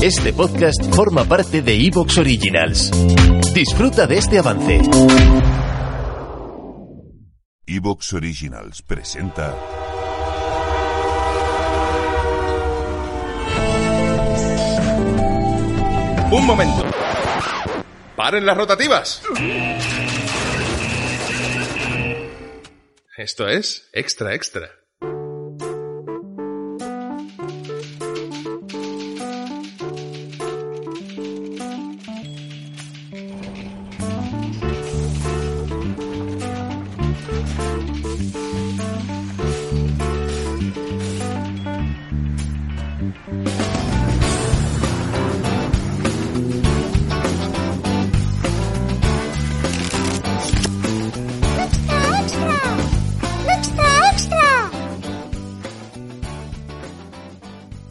Este podcast forma parte de Evox Originals. Disfruta de este avance. Evox Originals presenta. Un momento. ¡Paren las rotativas! Esto es extra extra.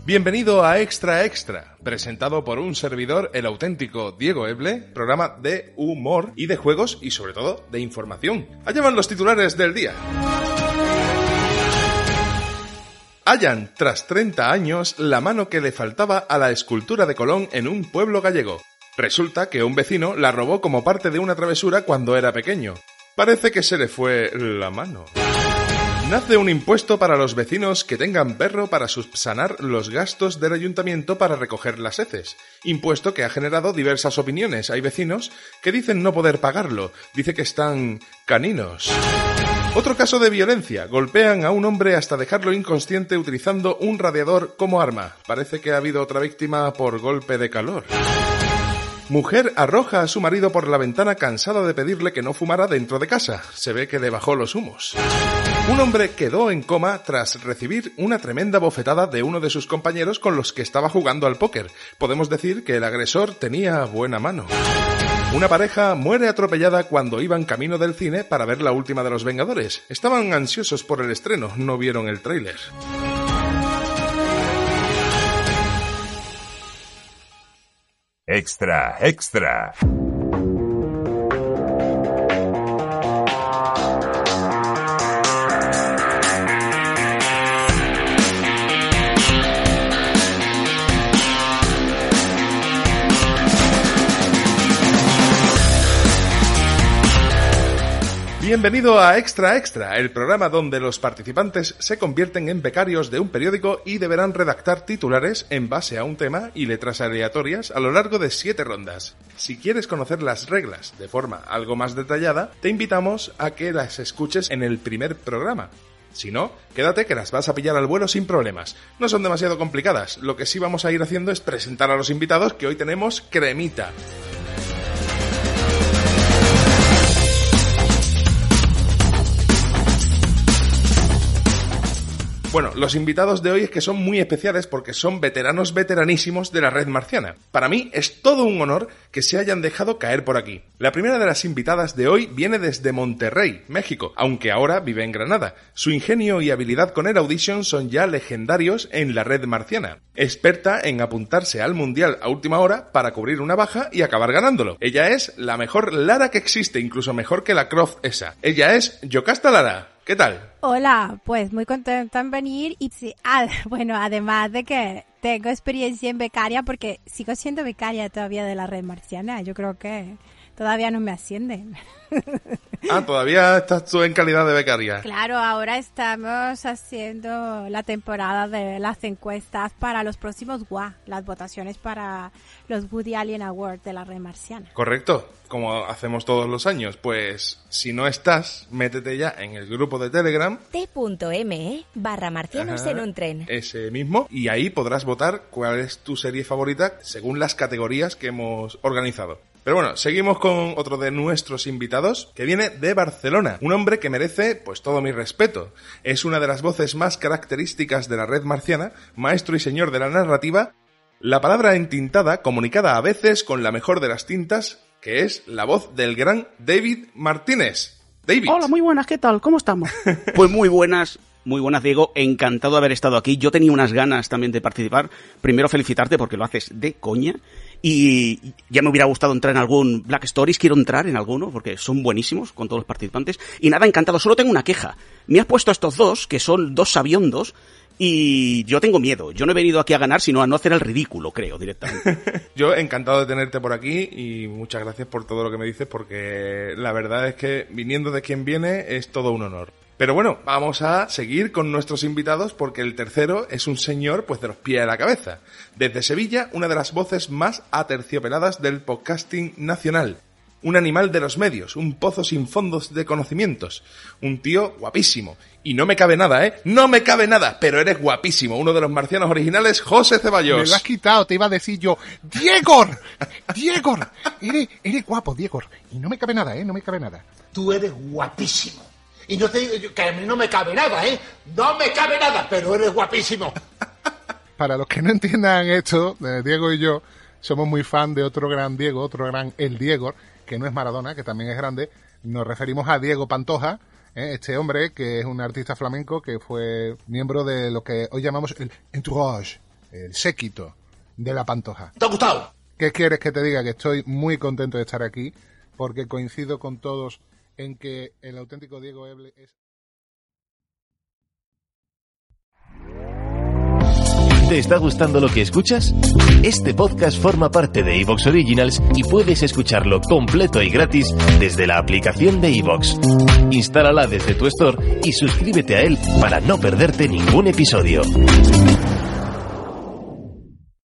Bienvenido a Extra Extra, presentado por un servidor, el auténtico Diego Eble, programa de humor y de juegos y sobre todo de información. Allá van los titulares del día. Hallan, tras 30 años, la mano que le faltaba a la escultura de Colón en un pueblo gallego. Resulta que un vecino la robó como parte de una travesura cuando era pequeño. Parece que se le fue la mano. Nace un impuesto para los vecinos que tengan perro para subsanar los gastos del ayuntamiento para recoger las heces. Impuesto que ha generado diversas opiniones. Hay vecinos que dicen no poder pagarlo. Dice que están caninos. Otro caso de violencia. Golpean a un hombre hasta dejarlo inconsciente utilizando un radiador como arma. Parece que ha habido otra víctima por golpe de calor. Mujer arroja a su marido por la ventana cansada de pedirle que no fumara dentro de casa. Se ve que le bajó los humos. Un hombre quedó en coma tras recibir una tremenda bofetada de uno de sus compañeros con los que estaba jugando al póker. Podemos decir que el agresor tenía buena mano. Una pareja muere atropellada cuando iban camino del cine para ver la última de los Vengadores. Estaban ansiosos por el estreno, no vieron el tráiler. Extra, extra. Bienvenido a Extra Extra, el programa donde los participantes se convierten en becarios de un periódico y deberán redactar titulares en base a un tema y letras aleatorias a lo largo de siete rondas. Si quieres conocer las reglas de forma algo más detallada, te invitamos a que las escuches en el primer programa. Si no, quédate que las vas a pillar al vuelo sin problemas. No son demasiado complicadas. Lo que sí vamos a ir haciendo es presentar a los invitados que hoy tenemos cremita. Bueno, los invitados de hoy es que son muy especiales porque son veteranos veteranísimos de la red marciana. Para mí es todo un honor que se hayan dejado caer por aquí. La primera de las invitadas de hoy viene desde Monterrey, México, aunque ahora vive en Granada. Su ingenio y habilidad con el Audition son ya legendarios en la red marciana. Experta en apuntarse al mundial a última hora para cubrir una baja y acabar ganándolo. Ella es la mejor Lara que existe, incluso mejor que la Croft esa. Ella es Yocasta Lara. ¿Qué tal? Hola, pues muy contenta en venir y sí, bueno, además de que tengo experiencia en becaria porque sigo siendo becaria todavía de la red marciana, yo creo que todavía no me ascienden. Ah, todavía estás tú en calidad de becaria. Claro, ahora estamos haciendo la temporada de las encuestas para los próximos WA, las votaciones para los Woody Allen Awards de la red marciana. Correcto, como hacemos todos los años. Pues si no estás, métete ya en el grupo de Telegram, t.me barra marcianos Ajá. en un tren. ese mismo, y ahí podrás votar cuál es tu serie favorita según las categorías que hemos organizado. Pero bueno, seguimos con otro de nuestros invitados, que viene de Barcelona. Un hombre que merece, pues, todo mi respeto. Es una de las voces más características de la red marciana, maestro y señor de la narrativa, la palabra entintada comunicada a veces con la mejor de las tintas, que es la voz del gran David Martínez. David. Hola, muy buenas, ¿qué tal? ¿Cómo estamos? Pues muy buenas, muy buenas, Diego. Encantado de haber estado aquí. Yo tenía unas ganas también de participar. Primero felicitarte porque lo haces de coña. Y ya me hubiera gustado entrar en algún Black Stories. Quiero entrar en alguno porque son buenísimos con todos los participantes. Y nada, encantado. Solo tengo una queja. Me has puesto a estos dos, que son dos sabiondos, Y yo tengo miedo. Yo no he venido aquí a ganar, sino a no hacer el ridículo, creo, directamente. Yo encantado de tenerte por aquí y muchas gracias por todo lo que me dices porque la verdad es que viniendo de quien viene es todo un honor. Pero bueno, vamos a seguir con nuestros invitados porque el tercero es un señor pues de los pies a la cabeza. Desde Sevilla, una de las voces más aterciopeladas del podcasting nacional. Un animal de los medios, un pozo sin fondos de conocimientos. Un tío guapísimo. Y no me cabe nada, ¿eh? No me cabe nada, pero eres guapísimo. Uno de los marcianos originales, José Ceballos. Me lo has quitado, te iba a decir yo, ¡Diego! ¡Diego! Eres, eres guapo, Diego. Y no me cabe nada, ¿eh? No me cabe nada. Tú eres guapísimo. Y no te digo yo que a mí no me cabe nada, ¿eh? No me cabe nada, pero eres guapísimo. Para los que no entiendan esto, eh, Diego y yo somos muy fan de otro gran Diego, otro gran El Diego, que no es Maradona, que también es grande. Nos referimos a Diego Pantoja, ¿eh? este hombre que es un artista flamenco que fue miembro de lo que hoy llamamos el entourage, el séquito de la Pantoja. ¿Te ha gustado? ¿Qué quieres que te diga? Que estoy muy contento de estar aquí porque coincido con todos en que el auténtico Diego Eble es... ¿Te está gustando lo que escuchas? Este podcast forma parte de Evox Originals y puedes escucharlo completo y gratis desde la aplicación de Evox. Instálala desde tu store y suscríbete a él para no perderte ningún episodio.